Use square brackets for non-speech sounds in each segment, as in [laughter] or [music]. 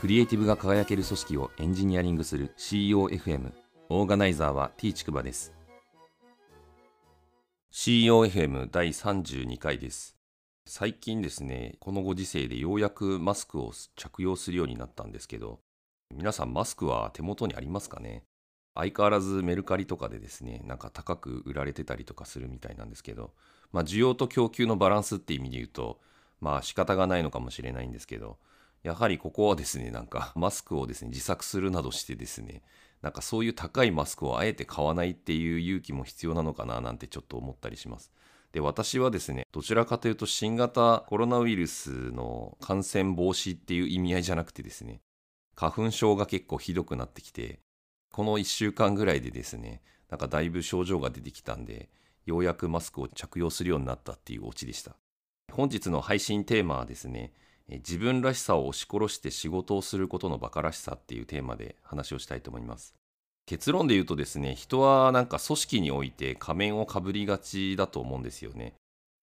クリエイティブが輝ける組織をエンジニアリングする COFM オーガナイザーは T ちくばです。COFM 第32回です。最近ですねこのご時世でようやくマスクを着用するようになったんですけど皆さんマスクは手元にありますかね？相変わらずメルカリとかでですねなんか高く売られてたりとかするみたいなんですけどまあ需要と供給のバランスって意味で言うとまあ仕方がないのかもしれないんですけどやはりここはですね、なんかマスクをですね、自作するなどしてですね、なんかそういう高いマスクをあえて買わないっていう勇気も必要なのかななんてちょっと思ったりします。で、私はですね、どちらかというと新型コロナウイルスの感染防止っていう意味合いじゃなくてですね、花粉症が結構ひどくなってきて、この1週間ぐらいでですね、なんかだいぶ症状が出てきたんで、ようやくマスクを着用するようになったっていうオチでした。本日の配信テーマはですね、自分らしさを押し殺して仕事をすることの馬鹿らしさっていうテーマで話をしたいと思います。結論で言うとですね、人はなんか組織において仮面をかぶりがちだと思うんですよね。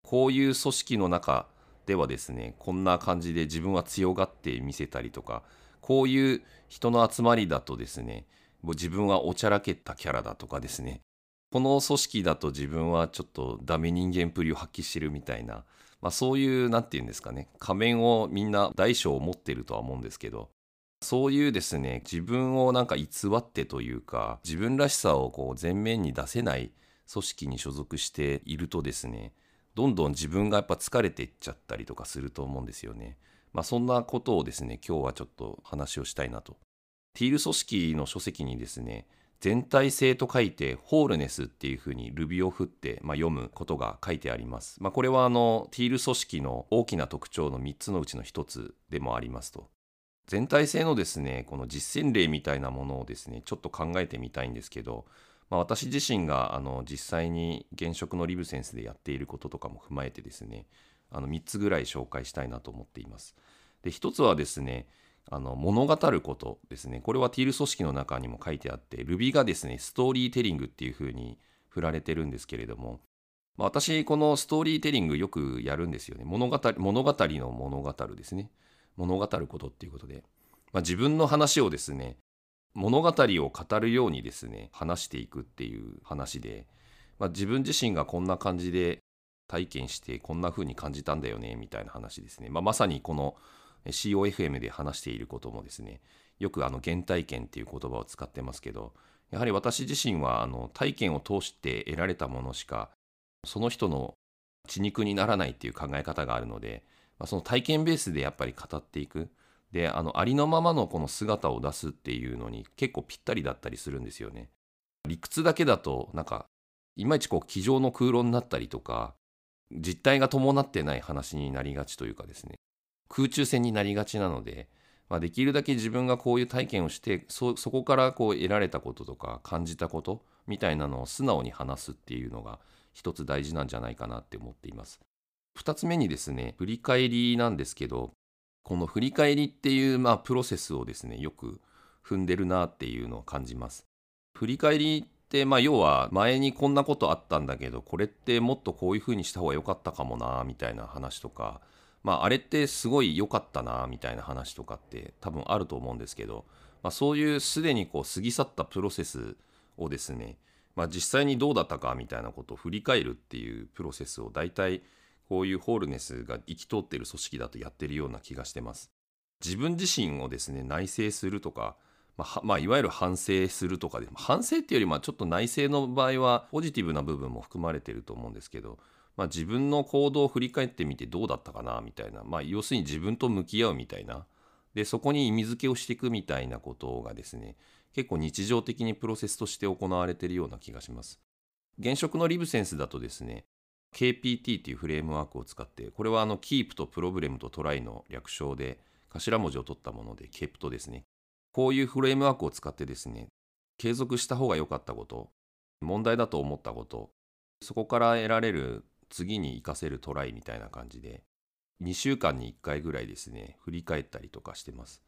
こういう組織の中ではですね、こんな感じで自分は強がって見せたりとか、こういう人の集まりだとですね、もう自分はおちゃらけたキャラだとかですね、この組織だと自分はちょっとダメ人間っぷりを発揮してるみたいな、まあ、そういう何て言うんですかね仮面をみんな大小を持ってるとは思うんですけどそういうですね自分をなんか偽ってというか自分らしさをこう前面に出せない組織に所属しているとですねどんどん自分がやっぱ疲れていっちゃったりとかすると思うんですよね。まあ、そんなことをですね今日はちょっと話をしたいなと。ティール組織の書籍にですね全体性と書いてホールネスっていうふうにルビを振って、まあ、読むことが書いてあります。まあ、これはあのティール組織の大きな特徴の3つのうちの1つでもありますと。全体性のですねこの実践例みたいなものをですねちょっと考えてみたいんですけど、まあ、私自身があの実際に現職のリブセンスでやっていることとかも踏まえてですねあの3つぐらい紹介したいなと思っています。で1つはですねあの物語ることですね。これはティール組織の中にも書いてあって、Ruby がですね、ストーリーテリングっていうふうに振られてるんですけれども、まあ、私、このストーリーテリングよくやるんですよね。物語物語の物語ですね。物語ることっていうことで、まあ、自分の話をですね、物語を語るようにですね、話していくっていう話で、まあ、自分自身がこんな感じで体験してこんな風に感じたんだよねみたいな話ですね。まあ、まさにこの COFM で話していることもですねよくあの原体験っていう言葉を使ってますけどやはり私自身はあの体験を通して得られたものしかその人の血肉にならないっていう考え方があるので、まあ、その体験ベースでやっぱり語っていくであのありのままのこの姿を出すっていうのに結構ぴったりだったりするんですよね。理屈だけだとなんかいまいちこう机上の空論になったりとか実態が伴ってない話になりがちというかですね空中戦になりがちなので、まあ、できるだけ自分がこういう体験をしてそこからこう得られたこととか感じたことみたいなのを素直に話すっていうのが一つ大事なんじゃないかなって思っています。二つ目にですね振り返りなんですけどこの振り返りっていうまあプロセスをですねよく踏んでるなっていうのを感じます。振り返りってまあ要は前にこんなことあったんだけどこれってもっとこういうふうにした方が良かったかもなみたいな話とかまあ、あれってすごい良かったなみたいな話とかって多分あると思うんですけど、まあ、そういうすでにこう過ぎ去ったプロセスをですね、まあ、実際にどうだったかみたいなことを振り返るっていうプロセスを大体こういうホールネスが生き通ってる組織だとやってるような気がしてます。自分自身をですね内省するとか、まあ、まあ、いわゆる反省するとかで反省っていうよりもちょっと内省の場合はポジティブな部分も含まれてると思うんですけどまあ、自分の行動を振り返ってみてどうだったかなみたいな、まあ、要するに自分と向き合うみたいなでそこに意味付けをしていくみたいなことがですね結構日常的にプロセスとして行われているような気がします。現職のリブセンスだとですね KPT っていうフレームワークを使ってこれはあの Keep とプロブレムとトライの略称で頭文字を取ったもので KEP ですねこういうフレームワークを使ってですね継続した方が良かったこと問題だと思ったことそこから得られる次に活かせるトライみたいな感じで2週間に1回ぐらいですね振り返ったりとかしてます。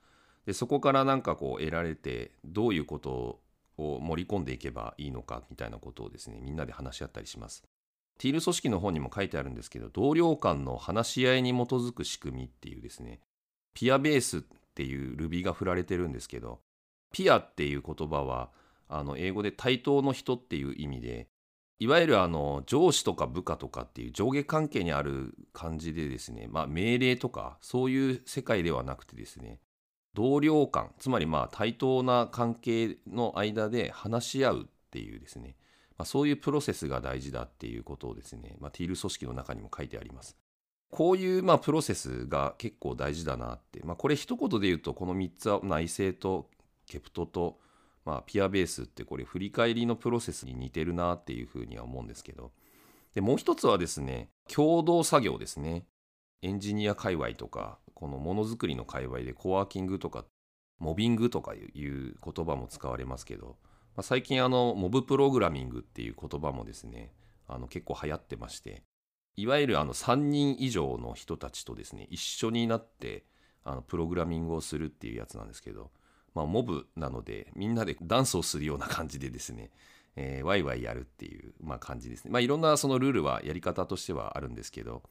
でそこからなんかこう得られてどういうことを盛り込んでいけばいいのかみたいなことをですねみんなで話し合ったりします。ティール組織の方にも書いてあるんですけど同僚間の話し合いに基づく仕組みっていうですねピアベースっていうルビが振られてるんですけどピアっていう言葉はあの英語で対等の人っていう意味でいわゆるあの上司とか部下とかっていう上下関係にある感じでですね、まあ、命令とかそういう世界ではなくてですね同僚間つまりまあ対等な関係の間で話し合うっていうですね、まあ、そういうプロセスが大事だっていうことをですね、まあ、ティール組織の中にも書いてあります。こういうまあプロセスが結構大事だなって、まあ、これ一言で言うとこの3つは内政とケプトとまあ、ピアベースってこれ振り返りのプロセスに似てるなっていうふうには思うんですけど。でもう一つはですね共同作業ですね。エンジニア界隈とかこのものづくりの界隈でコワーキングとかモビングとかいう言葉も使われますけど、まあ、最近あのモブプログラミングっていう言葉もですねあの結構流行ってましていわゆるあの3人以上の人たちとですね一緒になってあのプログラミングをするっていうやつなんですけどまあ、モブなのでみんなでダンスをするような感じでですね、えー、ワイワイやるっていう、まあ、感じですね。まあ、いろんなそのルールはやり方としてはあるんですけど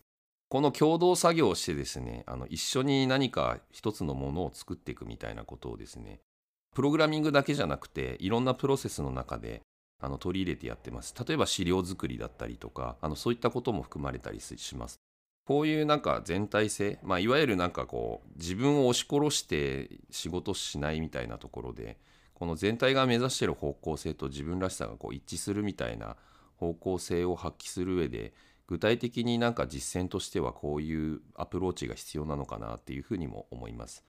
この共同作業をしてですねあの一緒に何か一つのものを作っていくみたいなことをですねプログラミングだけじゃなくていろんなプロセスの中であの取り入れてやってます。例えば資料作りだったりとかあのそういったことも含まれたりします。こういうなんか全体性、まあ、いわゆるなんかこう自分を押し殺して仕事しないみたいなところでこの全体が目指してる方向性と自分らしさがこう一致するみたいな方向性を発揮する上で具体的になんか実践としてはこういうアプローチが必要なのかなっていうふうにも思います。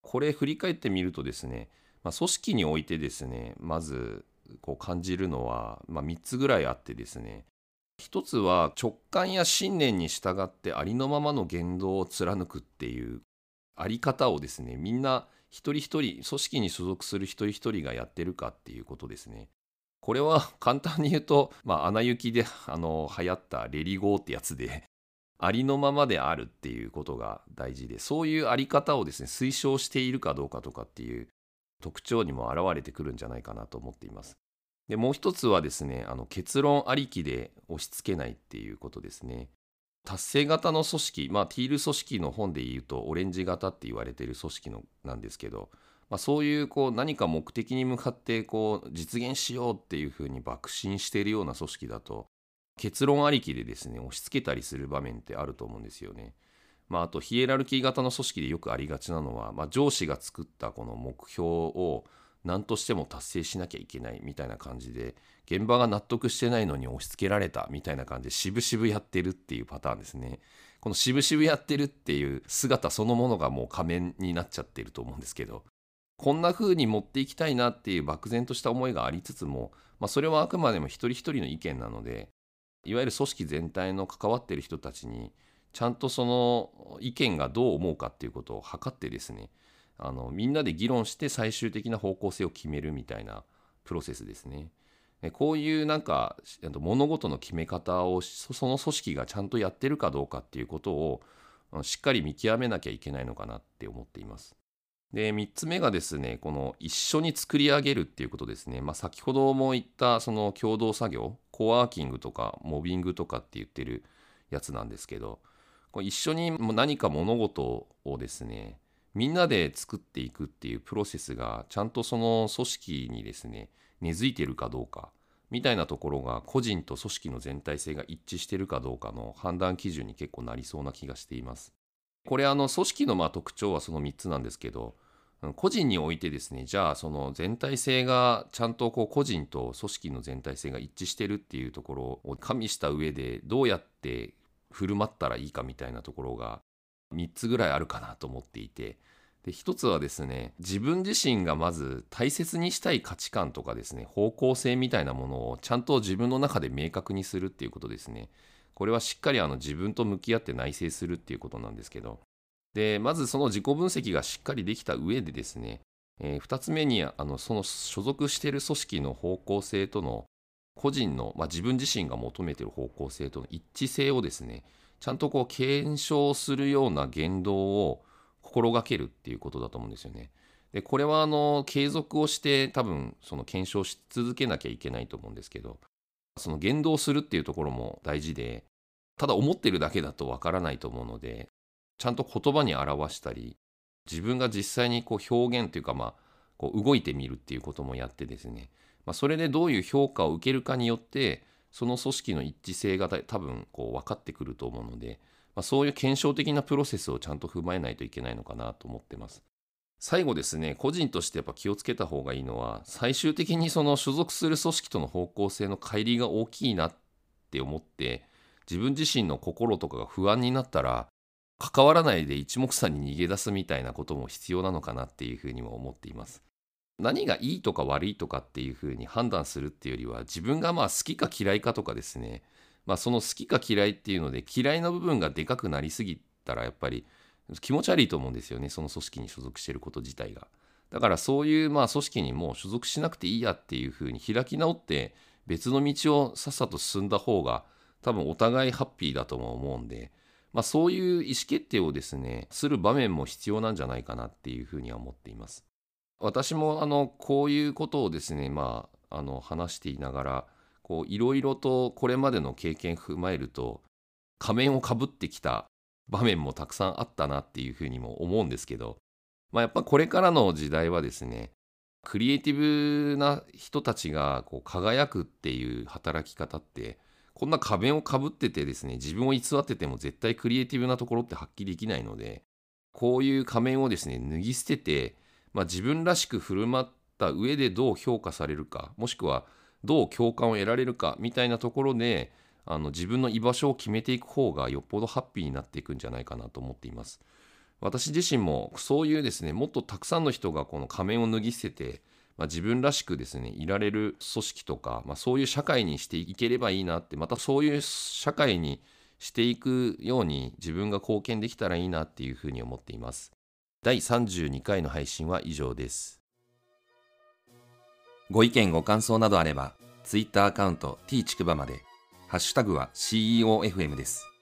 これ振り返ってみるとですね、まあ、組織においてですねまずこう感じるのは、まあ、3つぐらいあってですね一つは直感や信念に従ってありのままの言動を貫くっていうあり方をですねみんな一人一人組織に所属する一人一人がやってるかっていうことですね。これは簡単に言うと、[laughs] まあ、穴行きであの流行ったレリゴーってやつで [laughs] ありのままであるっていうことが大事でそういうあり方をですね推奨しているかどうかとかっていう特徴にも表れてくるんじゃないかなと思っています。でもう一つはですねあの結論ありきで押し付けないっていうことですね達成型の組織まあティール組織の本で言うとオレンジ型って言われてる組織のなんですけど、まあ、そういうこう何か目的に向かってこう実現しようっていうふうに爆心しているような組織だと結論ありきでですね押し付けたりする場面ってあると思うんですよね。まあ、あとヒエラルキー型の組織でよくありがちなのは、まあ、上司が作ったこの目標を何としても達成しなきゃいけないみたいな感じで現場が納得してないのに押し付けられたみたいな感じで渋々やってるっていうパターンですね。この渋々やってるっていう姿そのものがもう仮面になっちゃってると思うんですけどこんな風に持っていきたいなっていう漠然とした思いがありつつも、まあ、それはあくまでも一人一人の意見なのでいわゆる組織全体の関わってる人たちにちゃんとその意見がどう思うかっていうことを測ってですねあのみんなで議論して最終的な方向性を決めるみたいなプロセスですね。こういうなんか物事の決め方をその組織がちゃんとやってるかどうかっていうことをしっかり見極めなきゃいけないのかなって思っています。で3つ目がですねこの一緒に作り上げるっていうことですね、まあ、先ほども言ったその共同作業コワーキングとかモビングとかって言ってるやつなんですけど一緒に何か物事をですねみんなで作っていくっていうプロセスがちゃんとその組織にですね根付いてるかどうかみたいなところが個人と組織の全体性が一致してるかどうかの判断基準に結構なりそうな気がしています。これあの組織のまあ特徴はその3つなんですけど個人においてですねじゃあその全体性がちゃんとこう個人と組織の全体性が一致してるっていうところを加味した上でどうやって振る舞ったらいいかみたいなところが3つぐらいあるかなと思っていて。で1つはですね自分自身がまず大切にしたい価値観とかですね方向性みたいなものをちゃんと自分の中で明確にするっていうことですね。これはしっかりあの自分と向き合って内省するっていうことなんですけど。でまずその自己分析がしっかりできた上でですね、えー、2つ目にあのその所属している組織の方向性との個人の、まあ、自分自身が求めている方向性との一致性をですねちゃんとこう検証するような言動を心がけるっていうことだと思うんですよね。でこれはあの継続をして多分その検証し続けなきゃいけないと思うんですけどその言動するっていうところも大事でただ思ってるだけだとわからないと思うのでちゃんと言葉に表したり自分が実際にこう表現というかまあこう動いてみるっていうこともやってですね、まあ、それでどういう評価を受けるかによってその組織の一致性が多分こう分かってくると思うので、まあ、そういう検証的なプロセスをちゃんと踏まえないといけないのかなと思ってます。最後ですね個人としてやっぱ気をつけた方がいいのは最終的にその所属する組織との方向性の乖離が大きいなって思って自分自身の心とかが不安になったら関わらないで一目散に逃げ出すみたいなことも必要なのかなっていうふうにも思っています。何がいいとか悪いとかっていうふうに判断するっていうよりは自分がまあ好きか嫌いかとかですねまあその好きか嫌いっていうので嫌いな部分がでかくなりすぎたらやっぱり気持ち悪いと思うんですよねその組織に所属してること自体が。だからそういうまあ組織にもう所属しなくていいやっていうふうに開き直って別の道をさっさと進んだ方が多分お互いハッピーだとも思うんで、まあ、そういう意思決定をですねする場面も必要なんじゃないかなっていうふうには思っています。私もあのこういうことをですねまああの話していながらいろいろとこれまでの経験踏まえると仮面をかぶってきた場面もたくさんあったなっていうふうにも思うんですけど、まあ、やっぱこれからの時代はですねクリエイティブな人たちがこう輝くっていう働き方ってこんな仮面をかぶっててですね自分を偽ってても絶対クリエイティブなところって発揮できないのでこういう仮面をですね脱ぎ捨てて、まあ、自分らしく振る舞った上でどう評価されるかもしくはどう共感を得られるかみたいなところであの自分の居場所を決めていく方がよっぽどハッピーになっていくんじゃないかなと思っています。私自身もそういうですねもっとたくさんの人がこの仮面を脱ぎ捨てて、まあ、自分らしくですねいられる組織とか、まあ、そういう社会にしていければいいなってまたそういう社会にしていくように自分が貢献できたらいいなっていうふうに思っています。第32回の配信は以上です。ご意見ご感想などあれば Twitter アカウント t ちくばまでハッシュタグは CEOFM です。